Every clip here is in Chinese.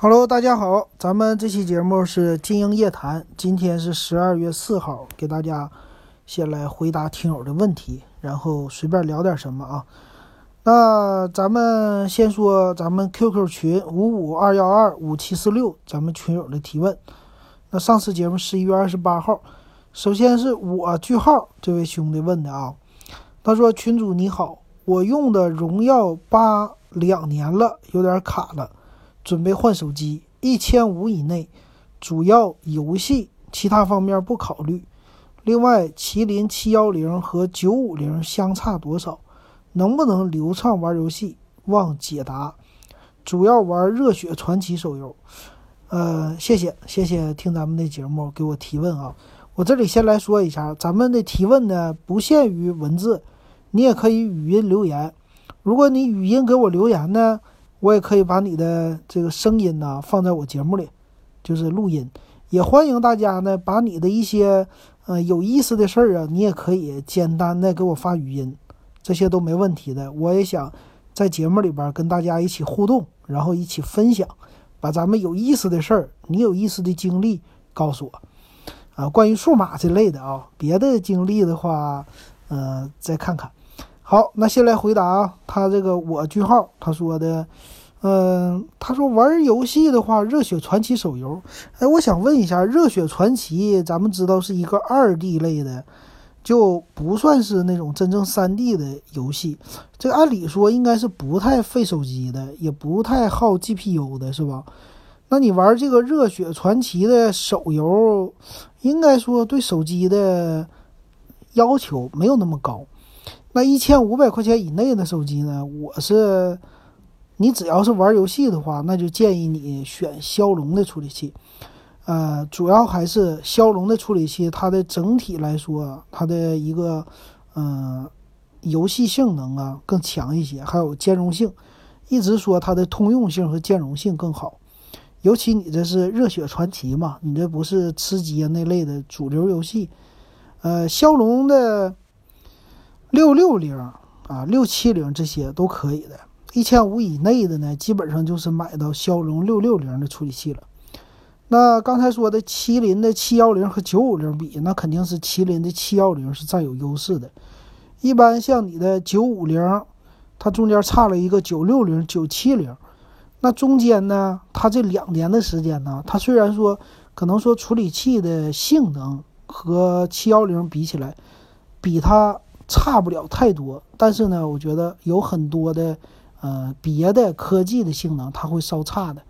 Hello，大家好，咱们这期节目是金鹰夜谈，今天是十二月四号，给大家先来回答听友的问题，然后随便聊点什么啊。那咱们先说咱们 QQ 群五五二幺二五七四六，咱们群友的提问。那上次节目十一月二十八号，首先是我句号这位兄弟问的啊，他说群主你好，我用的荣耀八两年了，有点卡了。准备换手机，一千五以内，主要游戏，其他方面不考虑。另外，麒麟七幺零和九五零相差多少？能不能流畅玩游戏？望解答。主要玩热血传奇手游。呃，谢谢谢谢听咱们的节目给我提问啊。我这里先来说一下，咱们的提问呢不限于文字，你也可以语音留言。如果你语音给我留言呢？我也可以把你的这个声音呢放在我节目里，就是录音。也欢迎大家呢把你的一些呃有意思的事儿啊，你也可以简单的给我发语音，这些都没问题的。我也想在节目里边跟大家一起互动，然后一起分享，把咱们有意思的事儿、你有意思的经历告诉我啊。关于数码这类的啊，别的经历的话，呃，再看看。好，那先来回答啊，他这个我句号他说的，嗯，他说玩游戏的话，热血传奇手游，哎，我想问一下，热血传奇咱们知道是一个二 D 类的，就不算是那种真正三 D 的游戏，这按理说应该是不太费手机的，也不太耗 GPU 的，是吧？那你玩这个热血传奇的手游，应该说对手机的要求没有那么高。那一千五百块钱以内的手机呢？我是，你只要是玩游戏的话，那就建议你选骁龙的处理器。呃，主要还是骁龙的处理器，它的整体来说，它的一个，嗯，游戏性能啊更强一些，还有兼容性，一直说它的通用性和兼容性更好。尤其你这是热血传奇嘛，你这不是吃鸡那类的主流游戏，呃，骁龙的。六六零啊，六七零这些都可以的。一千五以内的呢，基本上就是买到骁龙六六零的处理器了。那刚才说的麒麟的七幺零和九五零比，那肯定是麒麟的七幺零是占有优势的。一般像你的九五零，它中间差了一个九六零、九七零，那中间呢，它这两年的时间呢，它虽然说可能说处理器的性能和七幺零比起来，比它。差不了太多，但是呢，我觉得有很多的，呃，别的科技的性能它会稍差的。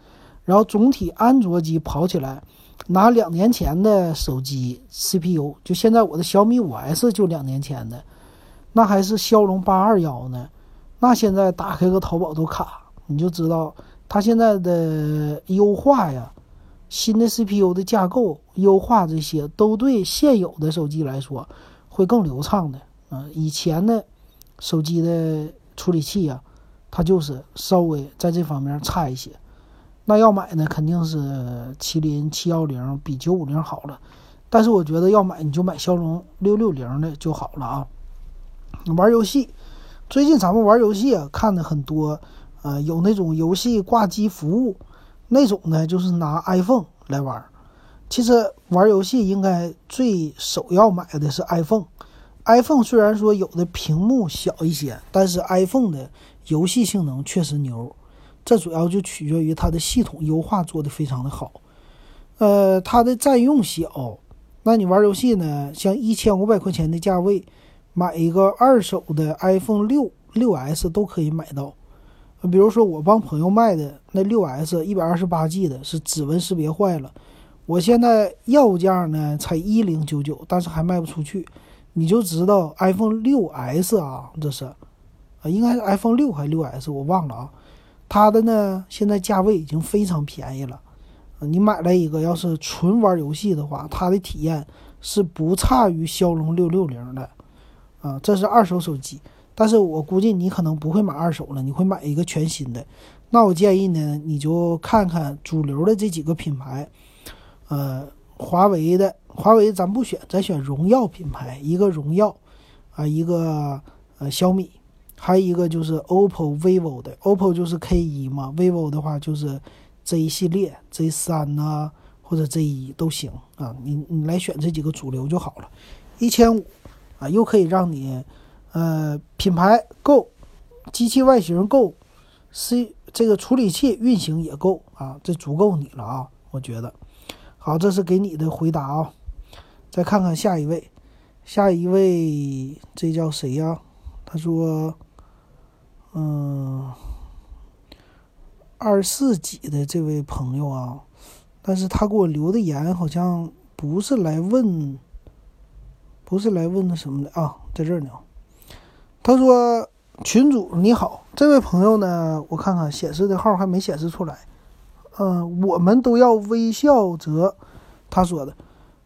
然后总体安卓机跑起来，拿两年前的手机 CPU，就现在我的小米五 S 就两年前的，那还是骁龙八二幺呢。那现在打开个淘宝都卡，你就知道它现在的优化呀，新的 CPU 的架构优化这些，都对现有的手机来说会更流畅的。嗯，以前的手机的处理器呀，它就是稍微在这方面差一些。那要买呢，肯定是麒麟七幺零比九五零好了。但是我觉得要买你就买骁龙六六零的就好了啊。玩游戏，最近咱们玩游戏啊，看的很多，呃，有那种游戏挂机服务，那种呢就是拿 iPhone 来玩。其实玩游戏应该最首要买的是 iPhone。iPhone 虽然说有的屏幕小一些，但是 iPhone 的游戏性能确实牛。这主要就取决于它的系统优化做得非常的好。呃，它的占用小，那你玩游戏呢？像一千五百块钱的价位，买一个二手的 iPhone 六六 S 都可以买到。比如说我帮朋友卖的那六 S 一百二十八 G 的，是指纹识别坏了，我现在要价呢才一零九九，但是还卖不出去。你就知道 iPhone 六 S 啊，这是，啊，应该是 iPhone 六还是六 S，我忘了啊。它的呢，现在价位已经非常便宜了。你买了一个，要是纯玩游戏的话，它的体验是不差于骁龙六六零的。啊，这是二手手机，但是我估计你可能不会买二手了，你会买一个全新的。那我建议呢，你就看看主流的这几个品牌，呃。华为的华为咱不选，咱选荣耀品牌，一个荣耀，啊，一个呃小米，还有一个就是 OPPO、vivo 的，OPPO 就是 K 一嘛，vivo 的话就是 Z 系列 Z 三呐，或者 Z 一都行啊。你你来选这几个主流就好了。一千五啊，又可以让你呃品牌够，机器外形够，C 这个处理器运行也够啊，这足够你了啊，我觉得。好，这是给你的回答啊。再看看下一位，下一位这叫谁呀？他说，嗯，二十四几的这位朋友啊，但是他给我留的言好像不是来问，不是来问那什么的啊，在这儿呢。他说：“群主你好，这位朋友呢，我看看显示的号还没显示出来。”嗯，我们都要微笑着。他说的，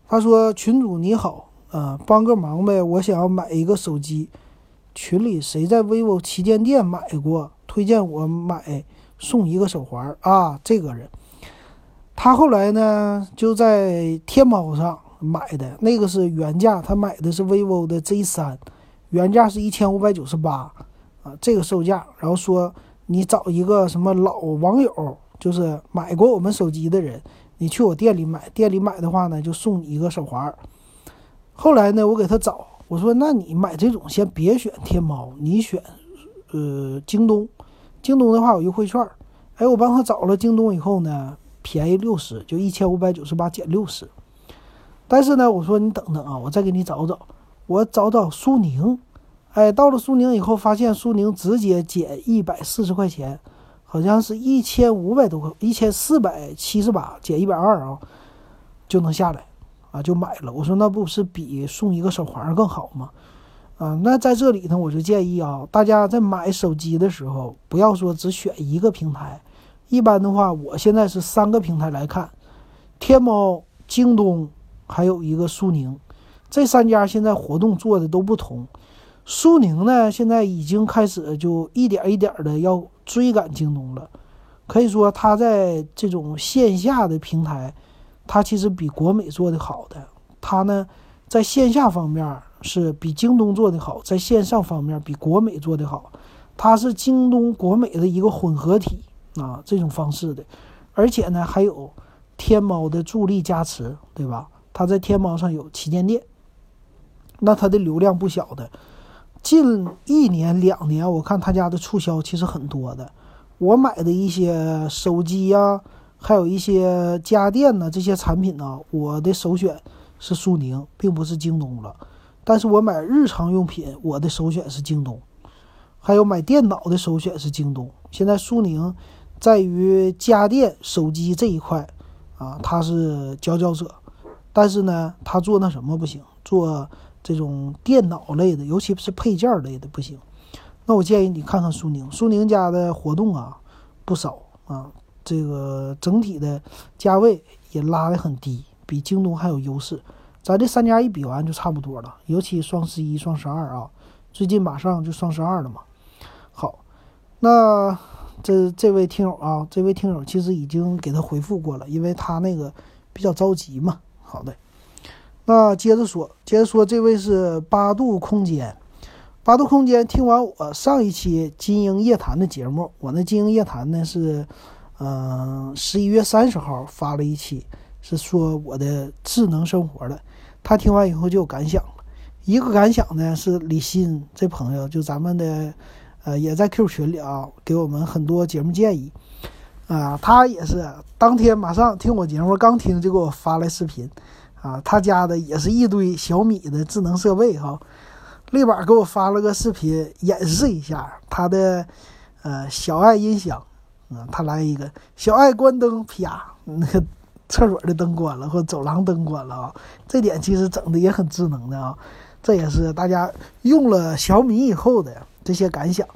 他说：“群主你好，呃，帮个忙呗，我想要买一个手机。群里谁在 vivo 旗舰店买过？推荐我买送一个手环啊。这个人，他后来呢就在天猫上买的那个是原价，他买的是 vivo 的 Z 三，原价是一千五百九十八啊，这个售价。然后说你找一个什么老网友。”就是买过我们手机的人，你去我店里买，店里买的话呢，就送你一个手环。后来呢，我给他找，我说那你买这种先别选天猫，你选呃京东。京东的话有优惠券，哎，我帮他找了京东以后呢，便宜六十，就一千五百九十八减六十。但是呢，我说你等等啊，我再给你找找，我找找苏宁。哎，到了苏宁以后，发现苏宁直接减一百四十块钱。好像是一千五百多块，一千四百七十八减一百二啊，就能下来，啊，就买了。我说那不是比送一个手环更好吗？啊，那在这里呢，我就建议啊，大家在买手机的时候，不要说只选一个平台。一般的话，我现在是三个平台来看：天猫、京东，还有一个苏宁。这三家现在活动做的都不同。苏宁呢，现在已经开始就一点一点的要。追赶京东了，可以说它在这种线下的平台，它其实比国美做的好的。它呢，在线下方面是比京东做的好，在线上方面比国美做的好。它是京东国美的一个混合体啊，这种方式的，而且呢还有天猫的助力加持，对吧？它在天猫上有旗舰店，那它的流量不小的。近一年两年，我看他家的促销其实很多的。我买的一些手机呀，还有一些家电呢，这些产品呢，我的首选是苏宁，并不是京东了。但是我买日常用品，我的首选是京东。还有买电脑的首选是京东。现在苏宁在于家电、手机这一块啊，它是佼佼者。但是呢，他做那什么不行，做。这种电脑类的，尤其是配件类的不行。那我建议你看看苏宁，苏宁家的活动啊不少啊，这个整体的价位也拉得很低，比京东还有优势。咱这三家一比完就差不多了，尤其双十一、双十二啊，最近马上就双十二了嘛。好，那这这位听友啊，这位听友其实已经给他回复过了，因为他那个比较着急嘛。好的。那接着说，接着说，这位是八度空间。八度空间听完我上一期金鹰夜谈的节目，我那金鹰夜谈呢是，嗯，十一月三十号发了一期，是说我的智能生活的。他听完以后就有感想，一个感想呢是李欣这朋友，就咱们的，呃，也在 Q 群里啊，给我们很多节目建议，啊，他也是当天马上听我节目，刚听就给我发来视频。啊，他家的也是一堆小米的智能设备哈，立马给我发了个视频演示一下他的呃小爱音响，啊，他来一个小爱关灯，啪，那个厕所的灯关了或走廊灯关了啊，这点其实整的也很智能的啊，这也是大家用了小米以后的这些感想。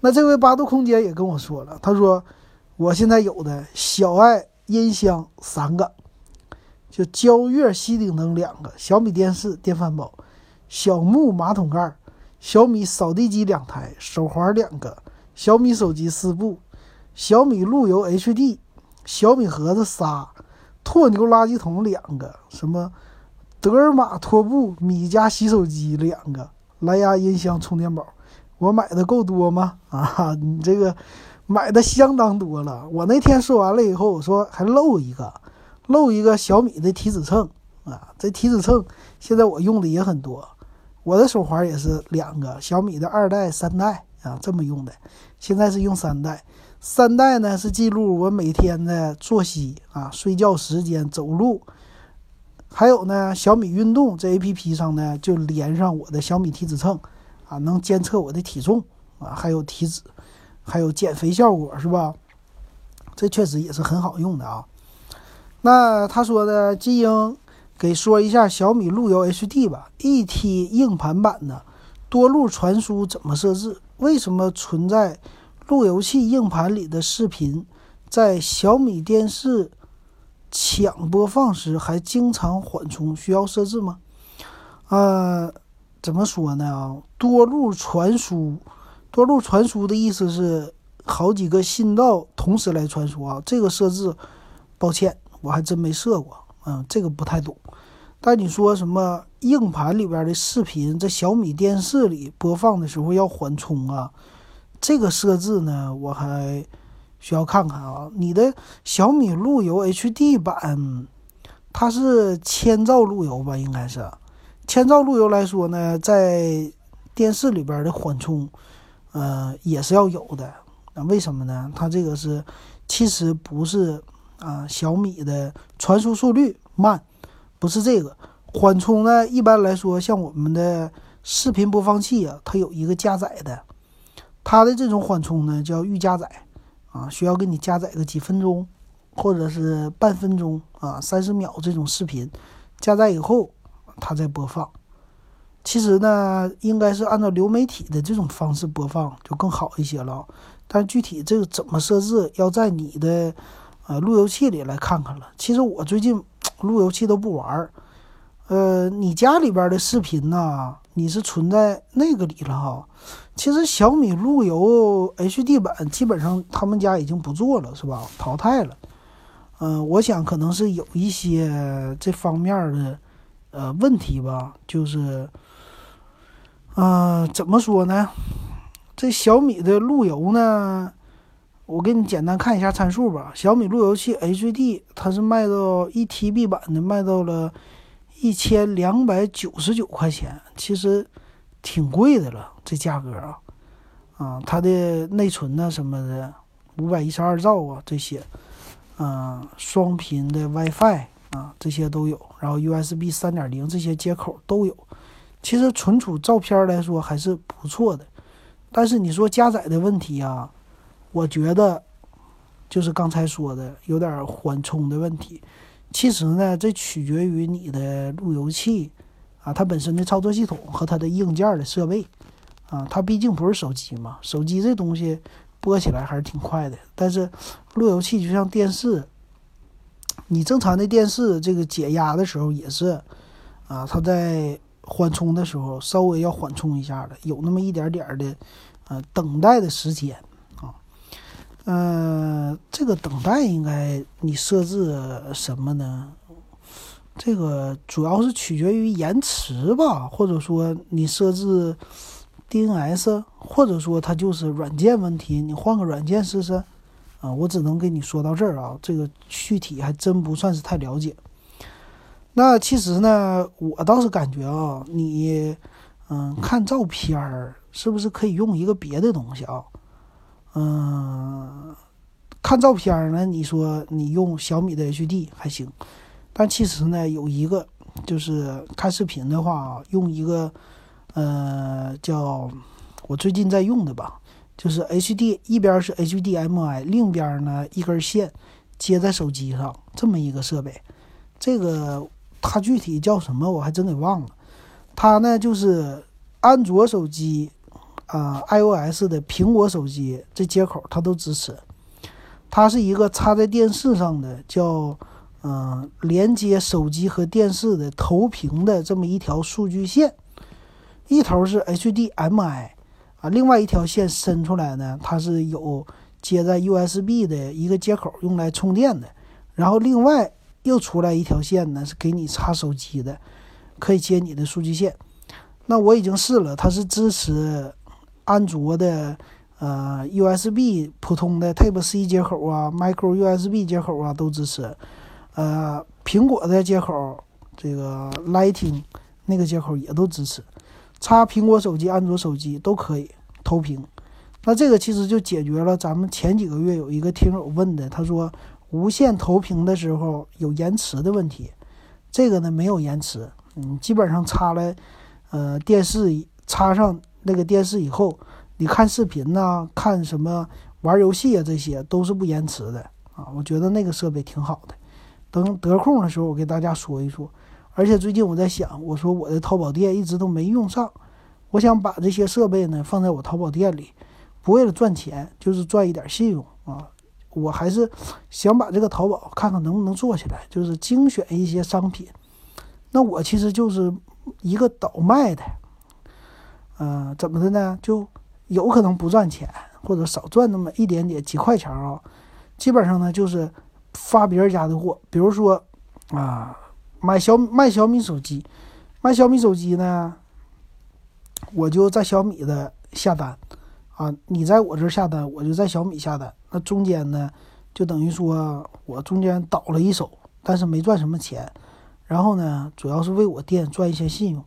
那这位八度空间也跟我说了，他说我现在有的小爱音箱三个。就焦悦吸顶灯两个，小米电视电饭煲，小木马桶盖，小米扫地机两台，手环两个，小米手机四部，小米路由 HD，小米盒子仨，拓牛垃圾桶两个，什么德尔玛拖布，米家洗手机两个，蓝牙音箱充电宝，我买的够多吗？啊，你这个买的相当多了。我那天说完了以后，我说还漏一个，漏一个小米的体脂秤啊。这体脂秤现在我用的也很多，我的手环也是两个小米的二代、三代啊，这么用的。现在是用三代，三代呢是记录我每天的作息啊、睡觉时间、走路。还有呢，小米运动这 A P P 上呢，就连上我的小米体脂秤，啊，能监测我的体重啊，还有体脂，还有减肥效果，是吧？这确实也是很好用的啊。那他说的金英给说一下小米路由 H D 吧，，ET 硬盘版的多路传输怎么设置？为什么存在路由器硬盘里的视频在小米电视？抢播放时还经常缓冲，需要设置吗？呃，怎么说呢？啊，多路传输，多路传输的意思是好几个信道同时来传输啊。这个设置，抱歉，我还真没设过，嗯，这个不太懂。但你说什么硬盘里边的视频在小米电视里播放的时候要缓冲啊？这个设置呢，我还。需要看看啊，你的小米路由 HD 版，它是千兆路由吧？应该是千兆路由来说呢，在电视里边的缓冲，呃，也是要有的。那为什么呢？它这个是其实不是啊，小米的传输速率慢，不是这个缓冲呢。一般来说，像我们的视频播放器啊，它有一个加载的，它的这种缓冲呢叫预加载。啊，需要给你加载个几分钟，或者是半分钟啊，三十秒这种视频，加载以后，它再播放。其实呢，应该是按照流媒体的这种方式播放就更好一些了。但具体这个怎么设置，要在你的呃路由器里来看看了。其实我最近路由器都不玩儿。呃，你家里边的视频呢，你是存在那个里了哈。其实小米路由 HD 版基本上他们家已经不做了，是吧？淘汰了。嗯，我想可能是有一些这方面的呃问题吧。就是，嗯，怎么说呢？这小米的路由呢，我给你简单看一下参数吧。小米路由器 HD 它是卖到一 TB 版的，卖到了。一千两百九十九块钱，其实挺贵的了，这价格啊，啊，它的内存呢什么的，五百一十二兆啊，这些，嗯，双频的 WiFi 啊，这些都有，然后 USB 三点零这些接口都有，其实存储照片来说还是不错的，但是你说加载的问题啊，我觉得就是刚才说的有点缓冲的问题。其实呢，这取决于你的路由器啊，它本身的操作系统和它的硬件的设备啊，它毕竟不是手机嘛。手机这东西播起来还是挺快的，但是路由器就像电视，你正常的电视这个解压的时候也是啊，它在缓冲的时候稍微要缓冲一下的，有那么一点点的呃等待的时间。嗯，这个等待应该你设置什么呢？这个主要是取决于延迟吧，或者说你设置 DNS，或者说它就是软件问题，你换个软件试试。啊，我只能跟你说到这儿啊，这个具体还真不算是太了解。那其实呢，我倒是感觉啊，你嗯看照片儿是不是可以用一个别的东西啊？嗯，看照片呢？你说你用小米的 HD 还行，但其实呢，有一个就是看视频的话，用一个呃叫我最近在用的吧，就是 HD 一边是 HDMI，另一边呢一根线接在手机上这么一个设备。这个它具体叫什么我还真给忘了。它呢就是安卓手机。啊，iOS 的苹果手机这接口它都支持，它是一个插在电视上的，叫嗯连接手机和电视的投屏的这么一条数据线，一头是 HDMI 啊，另外一条线伸出来呢，它是有接在 USB 的一个接口用来充电的，然后另外又出来一条线呢，是给你插手机的，可以接你的数据线。那我已经试了，它是支持。安卓的，呃，USB 普通的 Type C 接口啊，Micro USB 接口啊都支持。呃，苹果的接口，这个 Lightning 那个接口也都支持。插苹果手机、安卓手机都可以投屏。那这个其实就解决了咱们前几个月有一个听友问的，他说无线投屏的时候有延迟的问题。这个呢没有延迟，嗯，基本上插了，呃，电视插上那个电视以后，你看视频呐，看什么玩游戏啊，这些都是不延迟的啊。我觉得那个设备挺好的。等得空的时候，我给大家说一说。而且最近我在想，我说我的淘宝店一直都没用上，我想把这些设备呢放在我淘宝店里，不为了赚钱，就是赚一点信用啊。我还是想把这个淘宝看看能不能做起来，就是精选一些商品。那我其实就是一个倒卖的，嗯，怎么的呢？就有可能不赚钱，或者少赚那么一点点几块钱啊。基本上呢，就是发别人家的货，比如说啊，买小卖小米手机，卖小米手机呢，我就在小米的下单啊，你在我这下单，我就在小米下单。那中间呢，就等于说我中间倒了一手，但是没赚什么钱。然后呢，主要是为我店赚一些信用。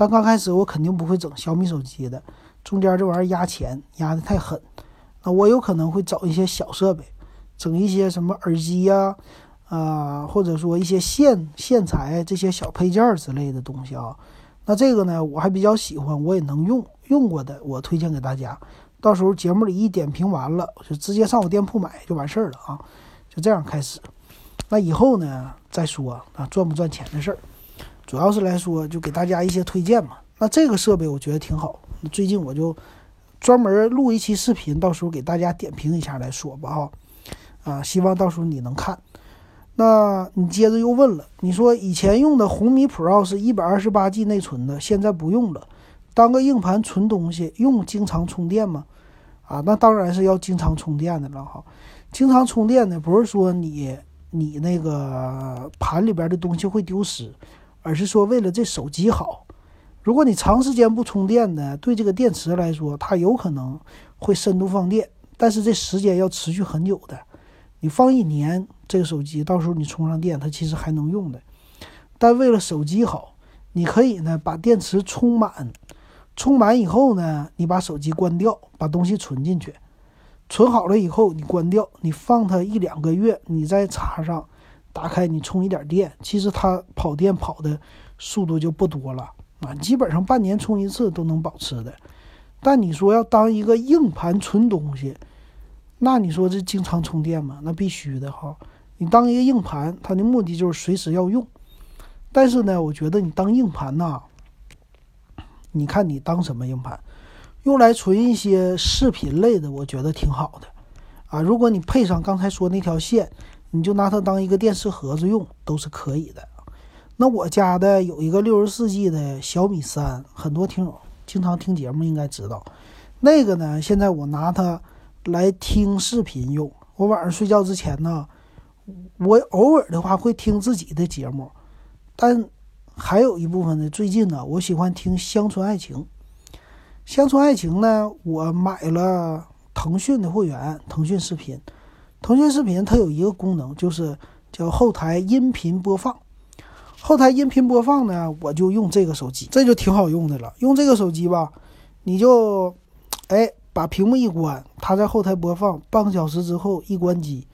但刚开始我肯定不会整小米手机的，中间这玩意儿压钱压的太狠。那我有可能会找一些小设备，整一些什么耳机呀，啊，或者说一些线线材这些小配件之类的东西啊。那这个呢，我还比较喜欢，我也能用，用过的我推荐给大家。到时候节目里一点评完了，就直接上我店铺买就完事儿了啊，就这样开始。那以后呢再说啊，赚不赚钱的事儿，主要是来说就给大家一些推荐嘛。那这个设备我觉得挺好，最近我就专门录一期视频，到时候给大家点评一下来说吧哈。啊，希望到时候你能看。那你接着又问了，你说以前用的红米 Pro 是一百二十八 G 内存的，现在不用了。当个硬盘存东西用，经常充电吗？啊，那当然是要经常充电的了哈。经常充电的，不是说你你那个盘里边的东西会丢失，而是说为了这手机好。如果你长时间不充电呢，对这个电池来说，它有可能会深度放电，但是这时间要持续很久的。你放一年，这个手机到时候你充上电，它其实还能用的。但为了手机好，你可以呢把电池充满。充满以后呢，你把手机关掉，把东西存进去，存好了以后你关掉，你放它一两个月，你再插上，打开你充一点电，其实它跑电跑的速度就不多了啊，基本上半年充一次都能保持的。但你说要当一个硬盘存东西，那你说这经常充电吗？那必须的哈。你当一个硬盘，它的目的就是随时要用。但是呢，我觉得你当硬盘呐。你看你当什么硬盘，用来存一些视频类的，我觉得挺好的，啊，如果你配上刚才说那条线，你就拿它当一个电视盒子用，都是可以的。那我家的有一个六十四 G 的小米三，很多听友经常听节目应该知道，那个呢，现在我拿它来听视频用。我晚上睡觉之前呢，我偶尔的话会听自己的节目，但。还有一部分呢，最近呢，我喜欢听《乡村爱情》。《乡村爱情》呢，我买了腾讯的会员，腾讯视频。腾讯视频它有一个功能，就是叫后台音频播放。后台音频播放呢，我就用这个手机，这就挺好用的了。用这个手机吧，你就，哎，把屏幕一关，它在后台播放，半个小时之后一关机，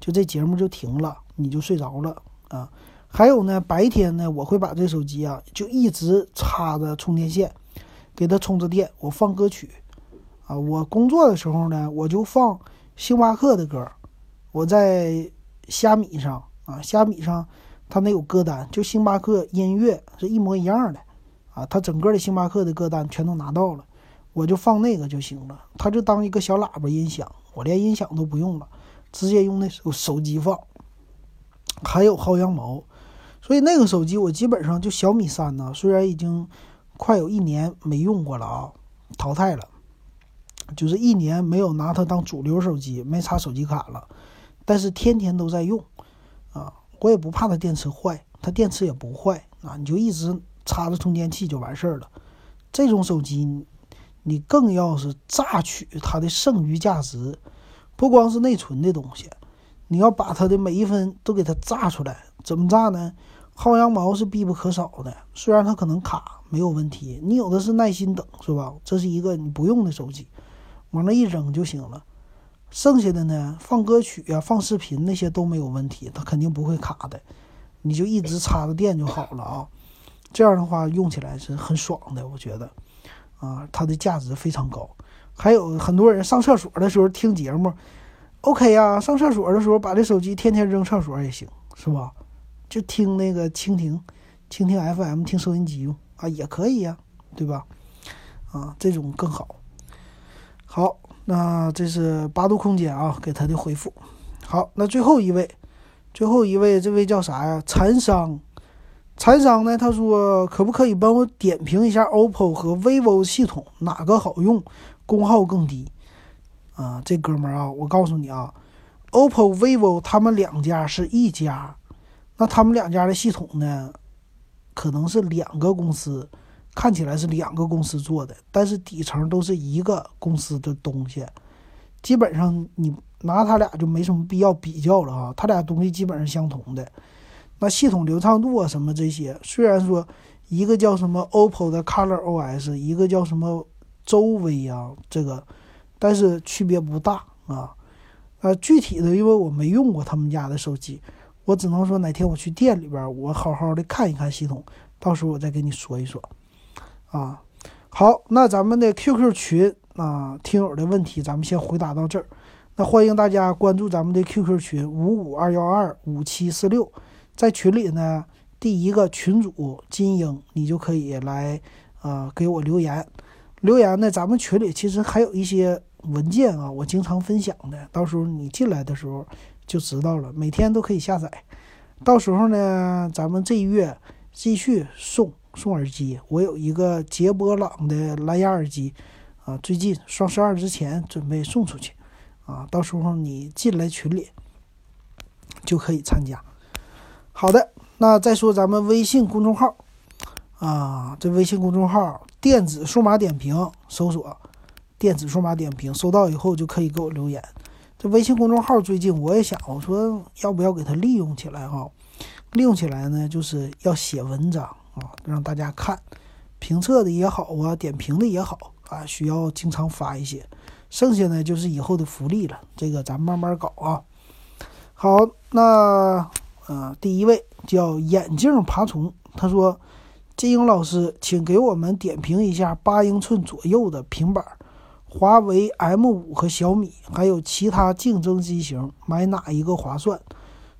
就这节目就停了，你就睡着了啊。还有呢，白天呢，我会把这手机啊，就一直插着充电线，给它充着电。我放歌曲，啊，我工作的时候呢，我就放星巴克的歌。我在虾米上啊，虾米上它那有歌单，就星巴克音乐是一模一样的，啊，它整个的星巴克的歌单全都拿到了，我就放那个就行了。它就当一个小喇叭音响，我连音响都不用了，直接用那手手机放。还有薅羊毛。所以那个手机我基本上就小米三呢，虽然已经快有一年没用过了啊，淘汰了，就是一年没有拿它当主流手机，没插手机卡了，但是天天都在用啊，我也不怕它电池坏，它电池也不坏啊，你就一直插着充电器就完事儿了。这种手机，你更要是榨取它的剩余价值，不光是内存的东西，你要把它的每一分都给它榨出来。怎么榨呢？薅羊毛是必不可少的。虽然它可能卡没有问题，你有的是耐心等，是吧？这是一个你不用的手机，往那一扔就行了。剩下的呢，放歌曲呀、放视频那些都没有问题，它肯定不会卡的。你就一直插着电就好了啊。这样的话用起来是很爽的，我觉得。啊，它的价值非常高。还有很多人上厕所的时候听节目，OK 呀，上厕所的时候把这手机天天扔厕所也行，是吧？就听那个蜻蜓、蜻蜓 FM 听收音机用啊，也可以呀，对吧？啊，这种更好。好，那这是八度空间啊给他的回复。好，那最后一位，最后一位，这位叫啥呀？残商。财商呢？他说：“可不可以帮我点评一下 OPPO 和 vivo 系统哪个好用，功耗更低？”啊，这哥们儿啊，我告诉你啊，OPPO、vivo 他们两家是一家，那他们两家的系统呢，可能是两个公司，看起来是两个公司做的，但是底层都是一个公司的东西，基本上你拿他俩就没什么必要比较了啊，他俩东西基本上相同的。那系统流畅度啊，什么这些，虽然说一个叫什么 OPPO 的 Color OS，一个叫什么周微啊，这个，但是区别不大啊。呃，具体的，因为我没用过他们家的手机，我只能说哪天我去店里边，我好好的看一看系统，到时候我再跟你说一说。啊，好，那咱们的 QQ 群啊，听友的问题咱们先回答到这儿。那欢迎大家关注咱们的 QQ 群五五二幺二五七四六。在群里呢，第一个群主金英，你就可以来，呃，给我留言。留言呢，咱们群里其实还有一些文件啊，我经常分享的，到时候你进来的时候就知道了。每天都可以下载。到时候呢，咱们这一月继续送送耳机。我有一个捷波朗的蓝牙耳机，啊，最近双十二之前准备送出去，啊，到时候你进来群里就可以参加。好的，那再说咱们微信公众号，啊，这微信公众号“电子数码点评”，搜索“电子数码点评”，收到以后就可以给我留言。这微信公众号最近我也想，我说要不要给它利用起来哈？利用起来呢，就是要写文章啊，让大家看，评测的也好啊，点评的也好啊，需要经常发一些。剩下呢就是以后的福利了，这个咱慢慢搞啊。好，那。呃，第一位叫眼镜爬虫，他说：“金英老师，请给我们点评一下八英寸左右的平板，华为 M5 和小米，还有其他竞争机型，买哪一个划算？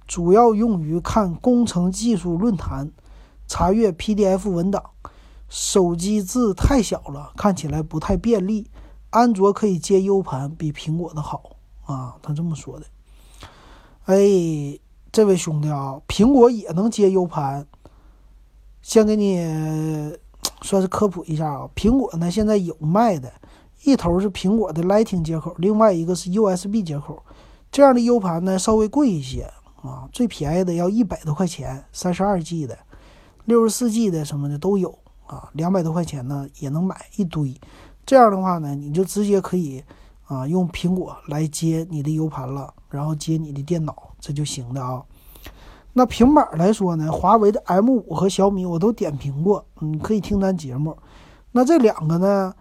主要用于看工程技术论坛，查阅 PDF 文档。手机字太小了，看起来不太便利。安卓可以接 U 盘，比苹果的好啊。”他这么说的。哎。这位兄弟啊，苹果也能接 U 盘。先给你算是科普一下啊，苹果呢现在有卖的，一头是苹果的 Lightning 接口，另外一个是 USB 接口。这样的 U 盘呢稍微贵一些啊，最便宜的要一百多块钱，三十二 G 的、六十四 G 的什么的都有啊，两百多块钱呢也能买一堆。这样的话呢，你就直接可以啊用苹果来接你的 U 盘了，然后接你的电脑。这就行的啊。那平板来说呢，华为的 M5 和小米我都点评过，你可以听咱节目。那这两个呢，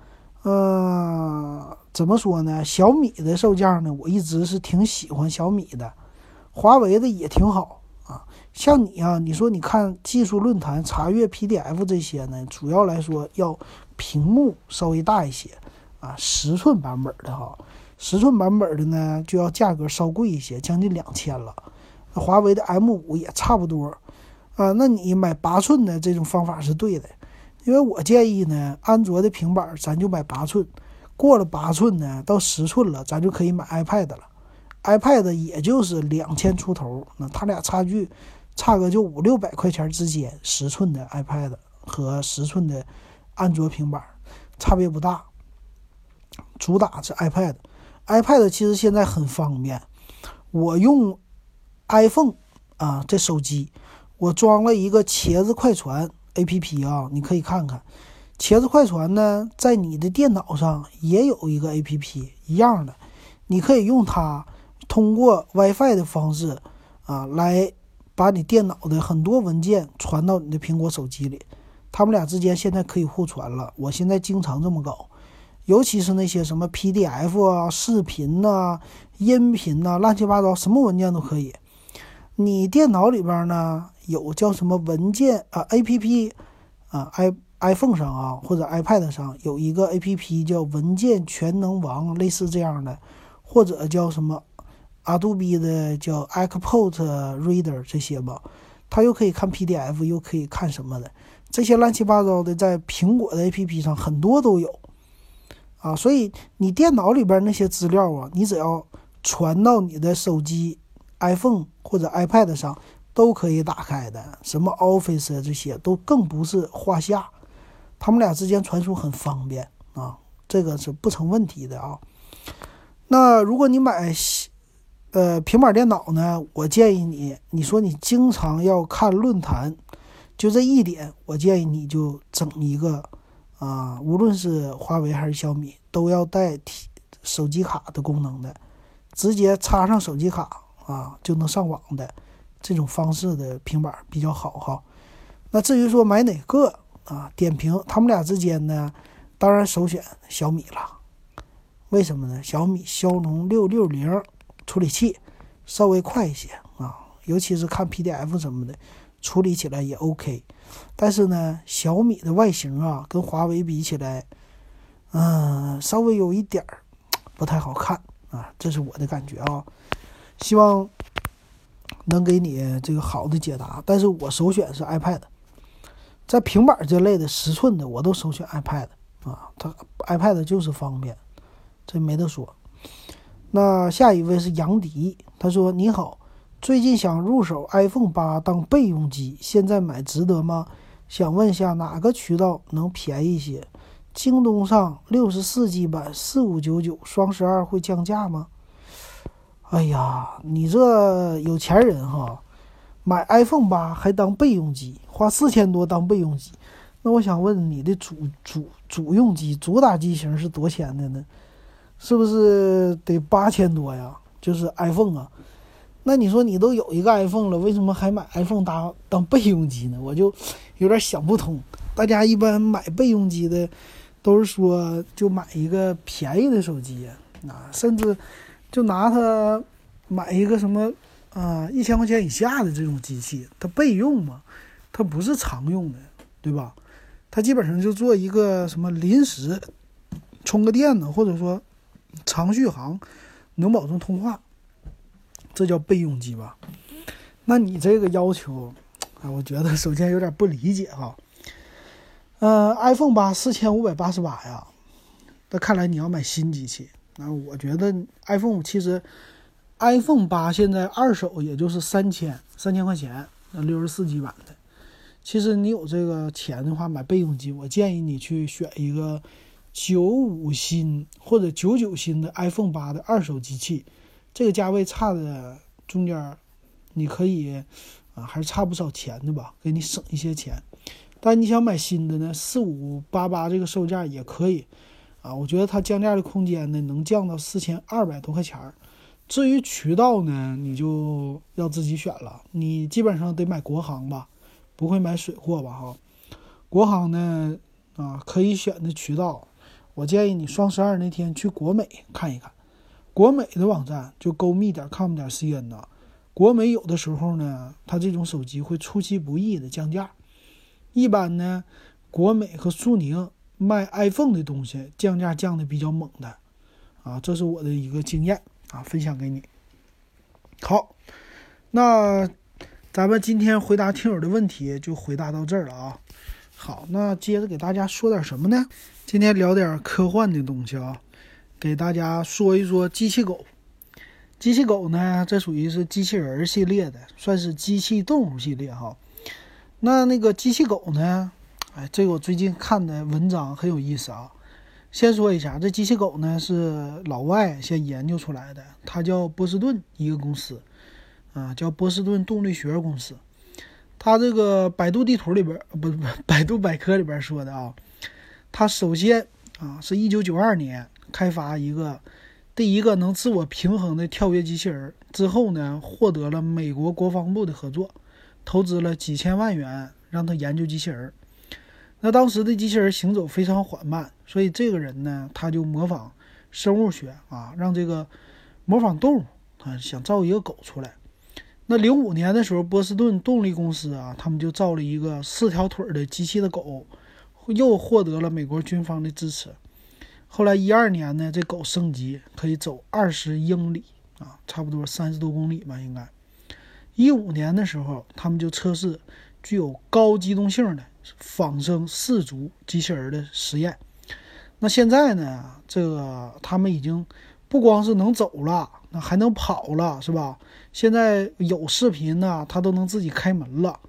呃，怎么说呢？小米的售价呢，我一直是挺喜欢小米的，华为的也挺好。像你啊，你说你看技术论坛、查阅 PDF 这些呢，主要来说要屏幕稍微大一些啊，十寸版本的哈。十寸版本的呢，就要价格稍贵一些，将近两千了。华为的 M5 也差不多，啊，那你买八寸的这种方法是对的，因为我建议呢，安卓的平板咱就买八寸，过了八寸呢，到十寸了，咱就可以买 iPad 了。iPad 也就是两千出头，那它俩差距差个就五六百块钱之间，十寸的 iPad 和十寸的安卓平板差别不大，主打是 iPad。iPad 其实现在很方便，我用 iPhone 啊，这手机我装了一个茄子快传 APP 啊，你可以看看。茄子快传呢，在你的电脑上也有一个 APP，一样的，你可以用它通过 WiFi 的方式啊，来把你电脑的很多文件传到你的苹果手机里。他们俩之间现在可以互传了，我现在经常这么搞，尤其是那些什么 PDF 啊、视频呐、音频呐，乱七八糟什么文件都可以。你电脑里边呢有叫什么文件啊 APP 啊 i iPhone 上啊或者 iPad 上有一个 APP 叫文件全能王，类似这样的，或者叫什么 Adobe 的叫 Export Reader 这些吧，它又可以看 PDF 又可以看什么的。这些乱七八糟的，在苹果的 APP 上很多都有，啊，所以你电脑里边那些资料啊，你只要传到你的手机、iPhone 或者 iPad 上，都可以打开的。什么 Office 这些都更不是话下，他们俩之间传输很方便啊，这个是不成问题的啊。那如果你买呃平板电脑呢，我建议你，你说你经常要看论坛。就这一点，我建议你就整一个，啊，无论是华为还是小米，都要带手机卡的功能的，直接插上手机卡啊就能上网的这种方式的平板比较好哈。那至于说买哪个啊，点评他们俩之间呢，当然首选小米了。为什么呢？小米骁龙六六零处理器稍微快一些啊，尤其是看 PDF 什么的。处理起来也 OK，但是呢，小米的外形啊，跟华为比起来，嗯，稍微有一点儿不太好看啊，这是我的感觉啊。希望能给你这个好的解答。但是我首选是 iPad，在平板这类的十寸的，我都首选 iPad 啊，它 iPad 就是方便，这没得说。那下一位是杨迪，他说：“你好。”最近想入手 iPhone 八当备用机，现在买值得吗？想问下哪个渠道能便宜些？京东上六十四 G 版四五九九，双十二会降价吗？哎呀，你这有钱人哈，买 iPhone 八还当备用机，花四千多当备用机。那我想问你的主主主用机主打机型是多钱的呢？是不是得八千多呀？就是 iPhone 啊。那你说你都有一个 iPhone 了，为什么还买 iPhone 当当备用机呢？我就有点想不通。大家一般买备用机的，都是说就买一个便宜的手机啊，甚至就拿它买一个什么啊一千块钱以下的这种机器，它备用嘛，它不是常用的，对吧？它基本上就做一个什么临时充个电呢，或者说长续航，能保证通话。这叫备用机吧？那你这个要求，啊，我觉得首先有点不理解哈。呃，iPhone 八四千五百八十八呀，那看来你要买新机器。那我觉得 iPhone 其实 iPhone 八现在二手也就是三千三千块钱，那六十四 G 版的。其实你有这个钱的话，买备用机，我建议你去选一个九五新或者九九新的 iPhone 八的二手机器。这个价位差的中间，你可以啊，还是差不少钱的吧，给你省一些钱。但你想买新的呢，四五八八这个售价也可以啊。我觉得它降价的空间呢，能降到四千二百多块钱儿。至于渠道呢，你就要自己选了。你基本上得买国行吧，不会买水货吧？哈，国行呢啊，可以选的渠道，我建议你双十二那天去国美看一看。国美的网站就勾密点 com 点 cn 呐，国美有的时候呢，它这种手机会出其不意的降价。一般呢，国美和苏宁卖 iPhone 的东西降价降的比较猛的，啊，这是我的一个经验啊，分享给你。好，那咱们今天回答听友的问题就回答到这儿了啊。好，那接着给大家说点什么呢？今天聊点科幻的东西啊。给大家说一说机器狗。机器狗呢，这属于是机器人系列的，算是机器动物系列哈。那那个机器狗呢？哎，这个我最近看的文章很有意思啊。先说一下，这机器狗呢是老外先研究出来的，它叫波士顿一个公司啊，叫波士顿动力学公司。它这个百度地图里边不不，百度百科里边说的啊。它首先啊是一九九二年开发一个第一个能自我平衡的跳跃机器人，之后呢获得了美国国防部的合作，投资了几千万元让他研究机器人。那当时的机器人行走非常缓慢，所以这个人呢他就模仿生物学啊，让这个模仿动物啊，想造一个狗出来。那零五年的时候，波士顿动力公司啊，他们就造了一个四条腿的机器的狗，又获得了美国军方的支持。后来一二年呢，这狗升级可以走二十英里啊，差不多三十多公里吧，应该。一五年的时候，他们就测试具有高机动性的仿生四足机器人的实验。那现在呢，这个他们已经不光是能走了。那还能跑了是吧？现在有视频呢，它都能自己开门了，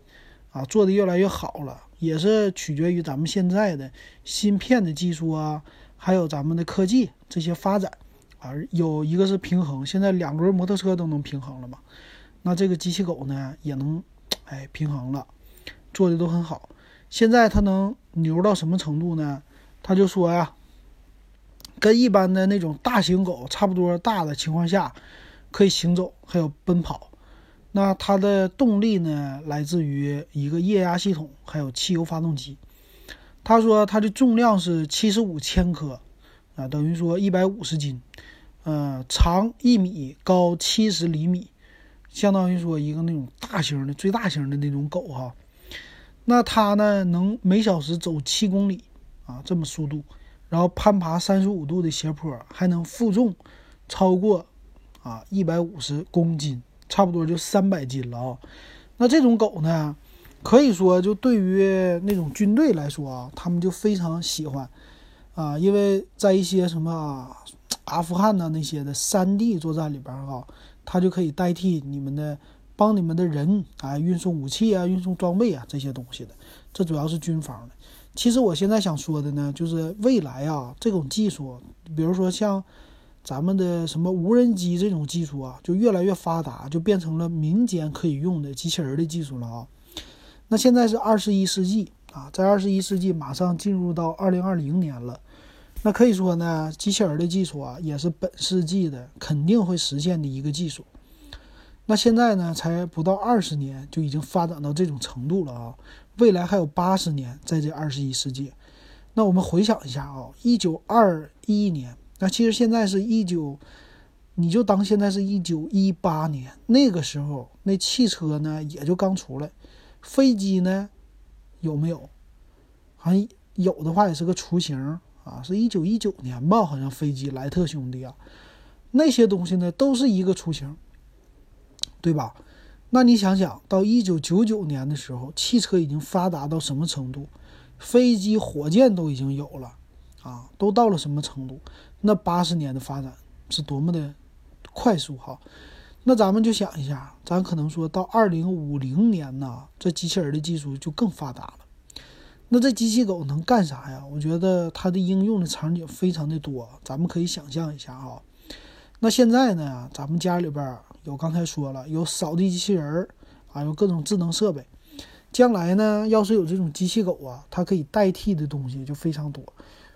啊，做的越来越好了，也是取决于咱们现在的芯片的技术啊，还有咱们的科技这些发展，啊，有一个是平衡，现在两轮摩托车都能平衡了嘛，那这个机器狗呢也能，哎，平衡了，做的都很好。现在它能牛到什么程度呢？他就说呀。跟一般的那种大型狗差不多大的情况下，可以行走，还有奔跑。那它的动力呢，来自于一个液压系统，还有汽油发动机。他说它的重量是七十五千克，啊，等于说一百五十斤。呃，长一米，高七十厘米，相当于说一个那种大型的、最大型的那种狗哈。那它呢，能每小时走七公里啊，这么速度。然后攀爬三十五度的斜坡，还能负重超过啊一百五十公斤，差不多就三百斤了啊。那这种狗呢，可以说就对于那种军队来说啊，他们就非常喜欢啊，因为在一些什么阿富汗呐那些的山地作战里边啊，它就可以代替你们的，帮你们的人啊运送武器啊、运送装备啊这些东西的。这主要是军方的。其实我现在想说的呢，就是未来啊，这种技术，比如说像咱们的什么无人机这种技术啊，就越来越发达，就变成了民间可以用的机器人的技术了啊。那现在是二十一世纪啊，在二十一世纪马上进入到二零二零年了，那可以说呢，机器人的技术啊，也是本世纪的肯定会实现的一个技术。那现在呢，才不到二十年，就已经发展到这种程度了啊。未来还有八十年，在这二十一世纪，那我们回想一下啊，一九二一年，那其实现在是一九，你就当现在是一九一八年，那个时候那汽车呢也就刚出来，飞机呢有没有？好像有的话也是个雏形啊，是一九一九年吧，好像飞机莱特兄弟啊，那些东西呢都是一个雏形，对吧？那你想想到一九九九年的时候，汽车已经发达到什么程度？飞机、火箭都已经有了，啊，都到了什么程度？那八十年的发展是多么的快速哈！那咱们就想一下，咱可能说到二零五零年呢，这机器人的技术就更发达了。那这机器狗能干啥呀？我觉得它的应用的场景非常的多，咱们可以想象一下啊。那现在呢，咱们家里边。有刚才说了，有扫地机器人儿啊，有各种智能设备。将来呢，要是有这种机器狗啊，它可以代替的东西就非常多。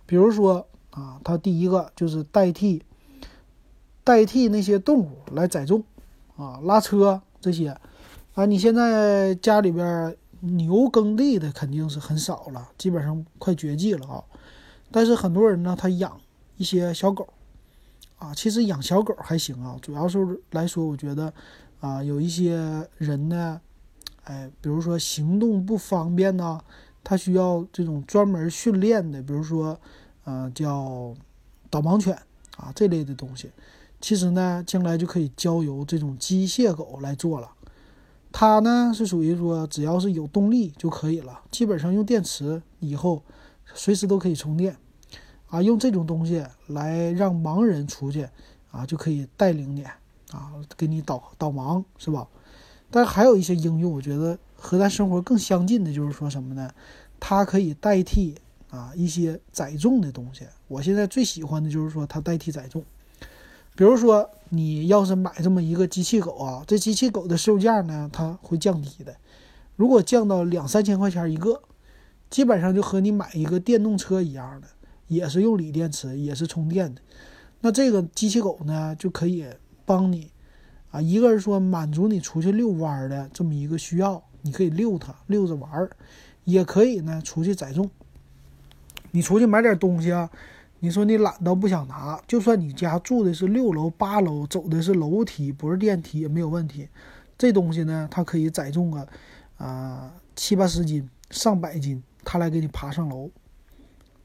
比如说啊，它第一个就是代替代替那些动物来载重啊，拉车这些啊。你现在家里边牛耕地的肯定是很少了，基本上快绝迹了啊。但是很多人呢，他养一些小狗。啊，其实养小狗还行啊，主要是来说，我觉得，啊，有一些人呢，哎，比如说行动不方便呢，他需要这种专门训练的，比如说，呃，叫导盲犬啊这类的东西，其实呢，将来就可以交由这种机械狗来做了。它呢是属于说，只要是有动力就可以了，基本上用电池，以后随时都可以充电。啊，用这种东西来让盲人出去啊，就可以带领你啊，给你导导盲，是吧？但还有一些应用，我觉得和咱生活更相近的，就是说什么呢？它可以代替啊一些载重的东西。我现在最喜欢的就是说它代替载重。比如说你要是买这么一个机器狗啊，这机器狗的售价呢，它会降低的。如果降到两三千块钱一个，基本上就和你买一个电动车一样的，也是用锂电池，也是充电的。那这个机器狗呢，就可以帮你啊，一个是说满足你出去遛弯的这么一个需要，你可以遛它，遛着玩儿，也可以呢出去载重。你出去买点东西啊，你说你懒到不想拿，就算你家住的是六楼、八楼，走的是楼梯，不是电梯也没有问题。这东西呢，它可以载重个啊七八十斤、上百斤，它来给你爬上楼，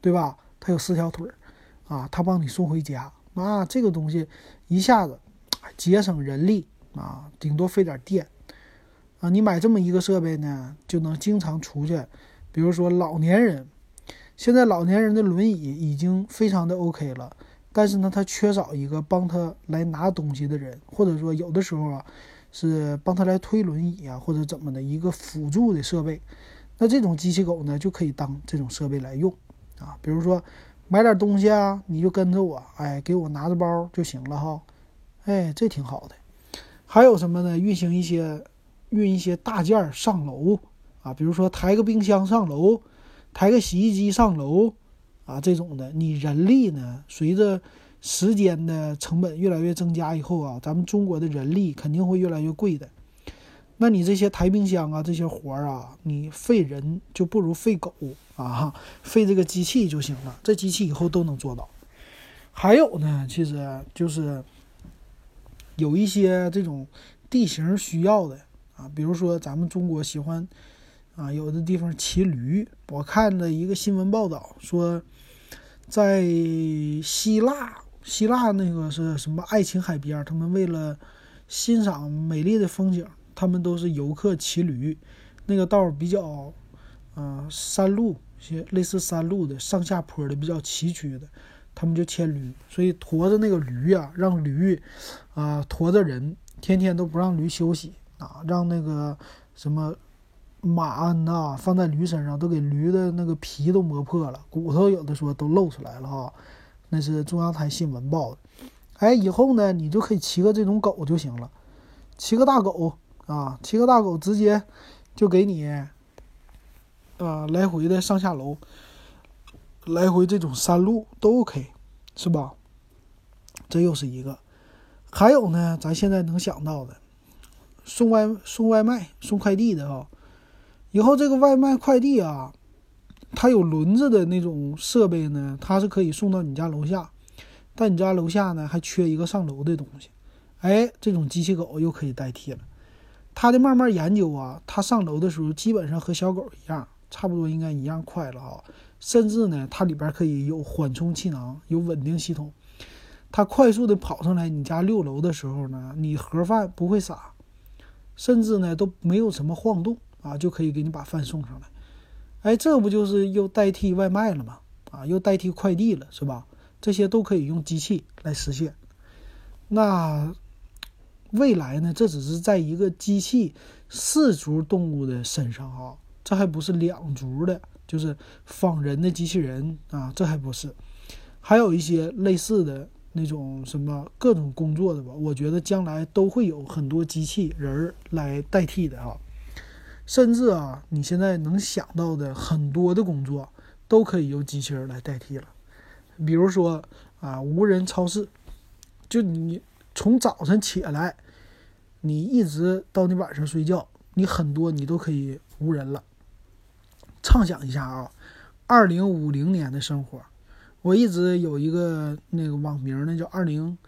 对吧？它有四条腿儿啊，它帮你送回家。啊，这个东西一下子节省人力啊，顶多费点电啊。你买这么一个设备呢，就能经常出去。比如说老年人，现在老年人的轮椅已经非常的 OK 了，但是呢，他缺少一个帮他来拿东西的人，或者说有的时候啊，是帮他来推轮椅啊，或者怎么的一个辅助的设备。那这种机器狗呢，就可以当这种设备来用啊。比如说。买点东西啊，你就跟着我，哎，给我拿着包就行了哈，哎，这挺好的。还有什么呢？运行一些运一些大件上楼啊，比如说抬个冰箱上楼，抬个洗衣机上楼啊，这种的。你人力呢，随着时间的成本越来越增加以后啊，咱们中国的人力肯定会越来越贵的。那你这些抬冰箱啊，这些活儿啊，你费人就不如费狗啊，费这个机器就行了。这机器以后都能做到。还有呢，其实就是有一些这种地形需要的啊，比如说咱们中国喜欢啊，有的地方骑驴。我看了一个新闻报道说，在希腊，希腊那个是什么爱琴海边，他们为了欣赏美丽的风景。他们都是游客骑驴，那个道比较，啊，山路些类似山路的上下坡的比较崎岖的，他们就牵驴，所以驮着那个驴啊，让驴，啊，驮着人，天天都不让驴休息啊，让那个什么马鞍呐放在驴身上，都给驴的那个皮都磨破了，骨头有的说都露出来了哈，那是中央台新闻报的，哎，以后呢，你就可以骑个这种狗就行了，骑个大狗。啊，骑个大狗直接就给你，啊，来回的上下楼，来回这种山路都 OK，是吧？这又是一个。还有呢，咱现在能想到的，送外送外卖、送快递的啊，以后这个外卖快递啊，它有轮子的那种设备呢，它是可以送到你家楼下，但你家楼下呢还缺一个上楼的东西，哎，这种机器狗又可以代替了。他的慢慢研究啊，他上楼的时候基本上和小狗一样，差不多应该一样快了啊。甚至呢，它里边可以有缓冲气囊，有稳定系统。它快速的跑上来你家六楼的时候呢，你盒饭不会洒，甚至呢都没有什么晃动啊，就可以给你把饭送上来。哎，这不就是又代替外卖了吗？啊，又代替快递了，是吧？这些都可以用机器来实现。那。未来呢？这只是在一个机器四足动物的身上啊，这还不是两足的，就是仿人的机器人啊，这还不是，还有一些类似的那种什么各种工作的吧。我觉得将来都会有很多机器人来代替的哈，甚至啊，你现在能想到的很多的工作都可以由机器人来代替了，比如说啊，无人超市，就你从早晨起来。你一直到你晚上睡觉，你很多你都可以无人了。畅想一下啊，二零五零年的生活，我一直有一个那个网名呢，叫二零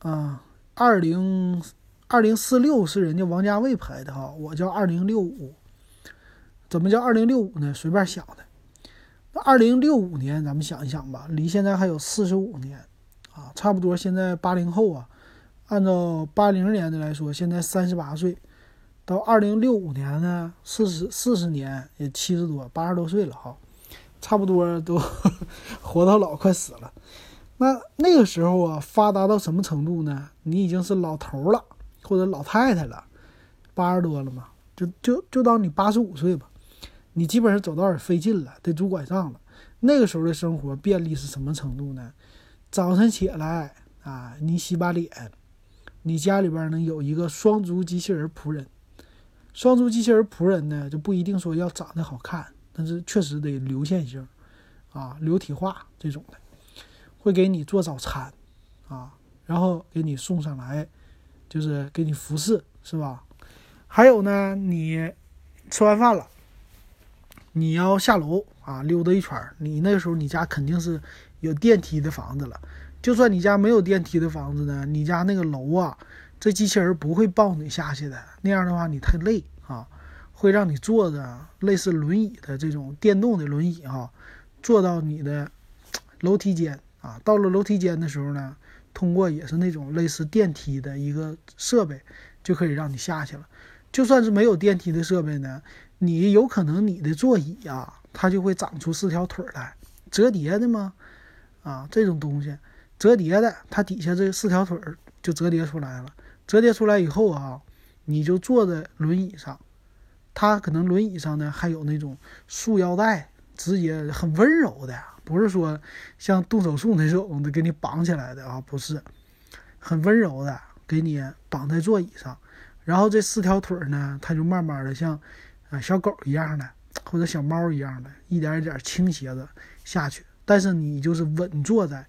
啊二零二零四六是人家王家卫拍的哈，我叫二零六五。怎么叫二零六五呢？随便想的。那二零六五年，咱们想一想吧，离现在还有四十五年啊，差不多现在八零后啊。按照八零年的来说，现在三十八岁，到二零六五年呢，四十四十年也七十多八十多岁了哈，差不多都 活到老快死了。那那个时候啊，发达到什么程度呢？你已经是老头了，或者老太太了，八十多了嘛，就就就当你八十五岁吧，你基本上走道也费劲了，得拄拐杖了。那个时候的生活便利是什么程度呢？早晨起来啊，你洗把脸。你家里边呢有一个双足机器人仆人，双足机器人仆人呢就不一定说要长得好看但是确实得流线型，啊，流体化这种的，会给你做早餐，啊，然后给你送上来，就是给你服侍，是吧？还有呢，你吃完饭了，你要下楼啊，溜达一圈儿。你那个时候你家肯定是有电梯的房子了，就算你家没有电梯的房子呢，你家那个楼啊，这机器人不会抱你下去的，那样的话你太累啊，会让你坐着类似轮椅的这种电动的轮椅哈，坐到你的楼梯间啊。到了楼梯间的时候呢，通过也是那种类似电梯的一个设备，就可以让你下去了。就算是没有电梯的设备呢，你有可能你的座椅呀，它就会长出四条腿来，折叠的吗？啊，这种东西折叠的，它底下这四条腿就折叠出来了。折叠出来以后啊，你就坐在轮椅上，它可能轮椅上呢还有那种束腰带，直接很温柔的，不是说像动手术那种的给你绑起来的啊，不是，很温柔的给你绑在座椅上。然后这四条腿呢，它就慢慢的像，啊小狗一样的，或者小猫一样的，一点一点倾斜着下去。但是你就是稳坐在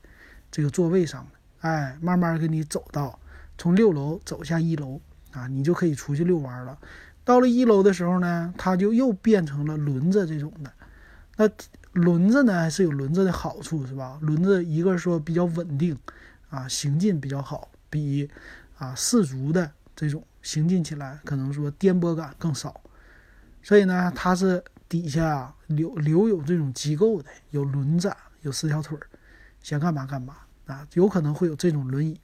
这个座位上哎，慢慢给你走到从六楼走下一楼啊，你就可以出去遛弯了。到了一楼的时候呢，它就又变成了轮子这种的。那轮子呢，还是有轮子的好处，是吧？轮子一个说比较稳定，啊，行进比较好，比啊四足的这种。行进起来可能说颠簸感更少，所以呢，它是底下啊留留有这种机构的，有轮子，有四条腿儿，想干嘛干嘛啊，有可能会有这种轮椅。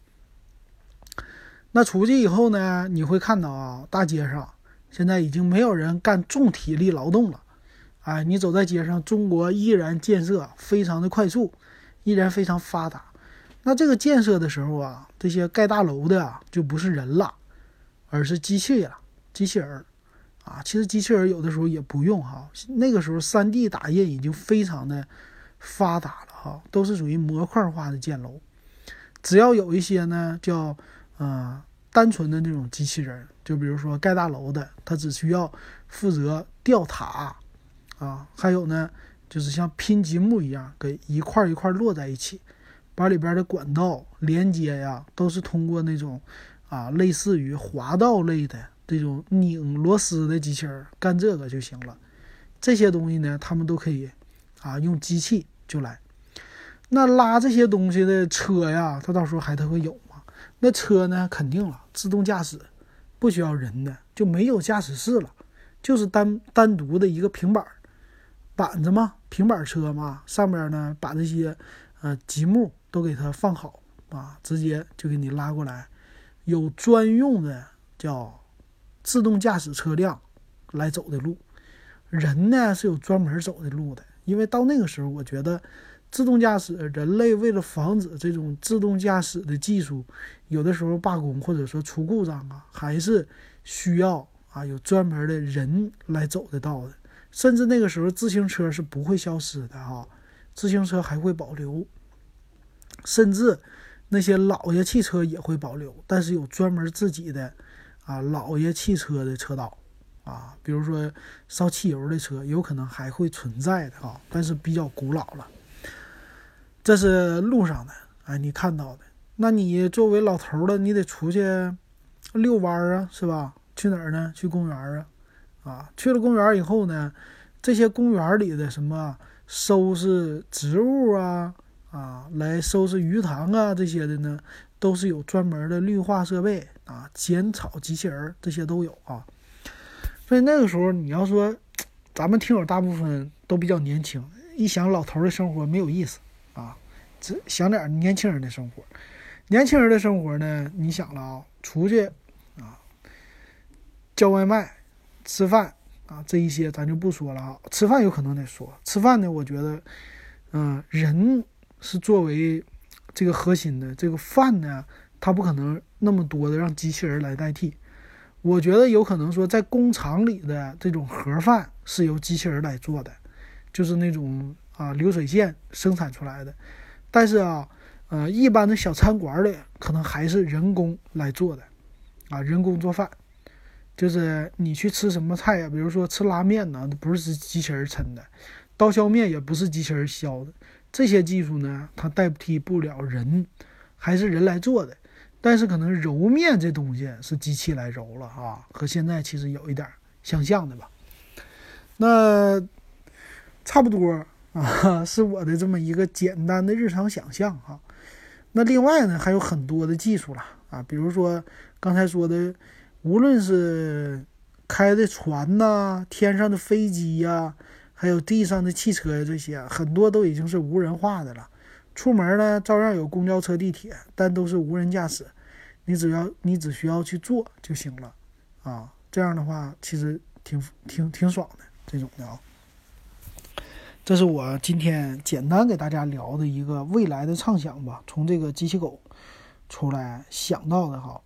那出去以后呢，你会看到啊，大街上现在已经没有人干重体力劳动了，哎，你走在街上，中国依然建设非常的快速，依然非常发达。那这个建设的时候啊，这些盖大楼的啊，就不是人了。而是机器了，机器人，啊，其实机器人有的时候也不用哈。那个时候三 D 打印已经非常的发达了哈，都是属于模块化的建楼。只要有一些呢叫呃单纯的那种机器人，就比如说盖大楼的，它只需要负责吊塔啊，还有呢就是像拼积木一样，给一块一块摞在一起，把里边的管道连接呀，都是通过那种。啊，类似于滑道类的这种拧螺丝的机器人干这个就行了。这些东西呢，他们都可以啊用机器就来。那拉这些东西的车呀，它到时候还它会有吗？那车呢，肯定了，自动驾驶，不需要人的，就没有驾驶室了，就是单单独的一个平板板子嘛，平板车嘛，上面呢把这些呃积木都给它放好啊，直接就给你拉过来。有专用的叫自动驾驶车辆来走的路，人呢是有专门走的路的。因为到那个时候，我觉得自动驾驶，人类为了防止这种自动驾驶的技术有的时候罢工或者说出故障啊，还是需要啊有专门的人来走的道的。甚至那个时候，自行车是不会消失的哈，自行车还会保留，甚至。那些老爷汽车也会保留，但是有专门自己的啊老爷汽车的车道啊，比如说烧汽油的车，有可能还会存在的啊，但是比较古老了。这是路上的，哎，你看到的。那你作为老头了，你得出去遛弯啊，是吧？去哪儿呢？去公园啊，啊，去了公园以后呢，这些公园里的什么收拾植物啊。啊，来收拾鱼塘啊，这些的呢，都是有专门的绿化设备啊，剪草机器人这些都有啊。所以那个时候，你要说，咱们听友大部分都比较年轻，一想老头的生活没有意思啊，只想点年轻人的生活。年轻人的生活呢，你想了啊，出去啊，叫外卖、吃饭啊，这一些咱就不说了啊。吃饭有可能得说，吃饭呢，我觉得，嗯，人。是作为这个核心的这个饭呢，它不可能那么多的让机器人来代替。我觉得有可能说，在工厂里的这种盒饭是由机器人来做的，就是那种啊流水线生产出来的。但是啊，呃，一般的小餐馆里可能还是人工来做的，啊，人工做饭。就是你去吃什么菜呀？比如说吃拉面呢，不是机器人抻的；刀削面也不是机器人削的。这些技术呢，它代替不了人，还是人来做的。但是可能揉面这东西是机器来揉了啊，和现在其实有一点相像的吧。那差不多啊，是我的这么一个简单的日常想象哈。那另外呢，还有很多的技术了啊，比如说刚才说的，无论是开的船呐，天上的飞机呀，还有地上的汽车呀，这些很多都已经是无人化的了。出门呢，照样有公交车、地铁，但都是无人驾驶，你只要你只需要去做就行了，啊，这样的话其实挺挺挺爽的这种的啊。这是我今天简单给大家聊的一个未来的畅想吧，从这个机器狗出来想到的哈。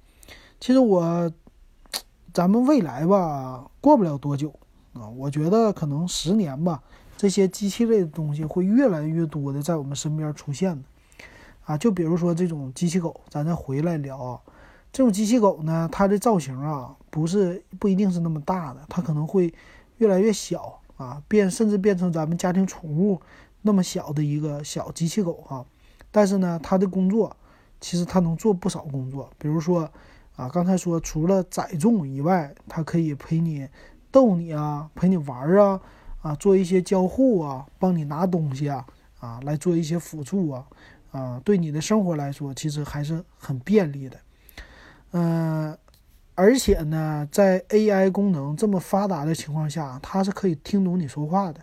其实我咱们未来吧，过不了多久啊，我觉得可能十年吧。这些机器类的东西会越来越多的在我们身边出现的，啊，就比如说这种机器狗，咱再回来聊啊。这种机器狗呢，它的造型啊，不是不一定是那么大的，它可能会越来越小啊，变甚至变成咱们家庭宠物那么小的一个小机器狗哈。但是呢，它的工作其实它能做不少工作，比如说啊，刚才说除了载重以外，它可以陪你逗你啊，陪你玩啊。啊，做一些交互啊，帮你拿东西啊，啊，来做一些辅助啊，啊，对你的生活来说，其实还是很便利的。嗯，而且呢，在 AI 功能这么发达的情况下，它是可以听懂你说话的。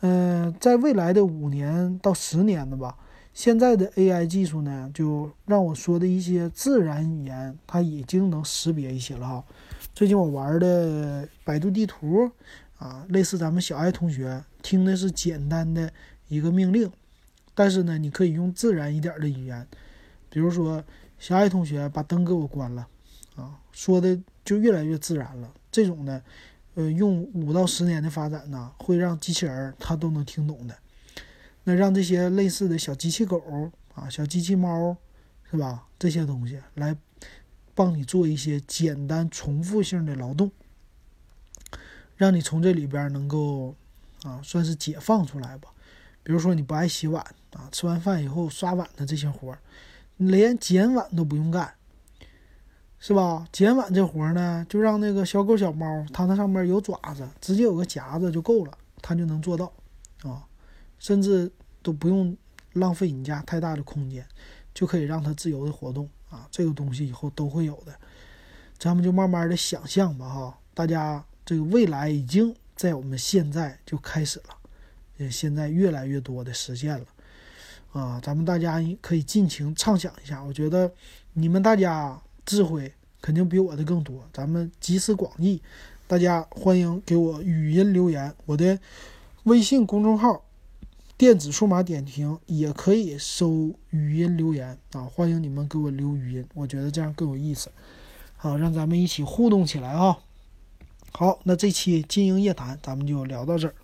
嗯，在未来的五年到十年的吧，现在的 AI 技术呢，就让我说的一些自然语言，它已经能识别一些了哈。最近我玩的百度地图。啊，类似咱们小爱同学听的是简单的一个命令，但是呢，你可以用自然一点的语言，比如说小爱同学把灯给我关了，啊，说的就越来越自然了。这种呢，呃，用五到十年的发展呢，会让机器人它都能听懂的。那让这些类似的小机器狗啊、小机器猫，是吧？这些东西来帮你做一些简单重复性的劳动。让你从这里边能够，啊，算是解放出来吧。比如说你不爱洗碗啊，吃完饭以后刷碗的这些活儿，连捡碗都不用干，是吧？捡碗这活儿呢，就让那个小狗小猫，它那上面有爪子，直接有个夹子就够了，它就能做到，啊，甚至都不用浪费你家太大的空间，就可以让它自由的活动啊。这个东西以后都会有的，咱们就慢慢的想象吧，哈，大家。这个未来已经在我们现在就开始了，也现在越来越多的实现了，啊，咱们大家可以尽情畅想一下。我觉得你们大家智慧肯定比我的更多，咱们集思广益，大家欢迎给我语音留言。我的微信公众号“电子数码点评”也可以收语音留言啊，欢迎你们给我留语音，我觉得这样更有意思。好，让咱们一起互动起来啊！好，那这期经营夜谈咱们就聊到这儿。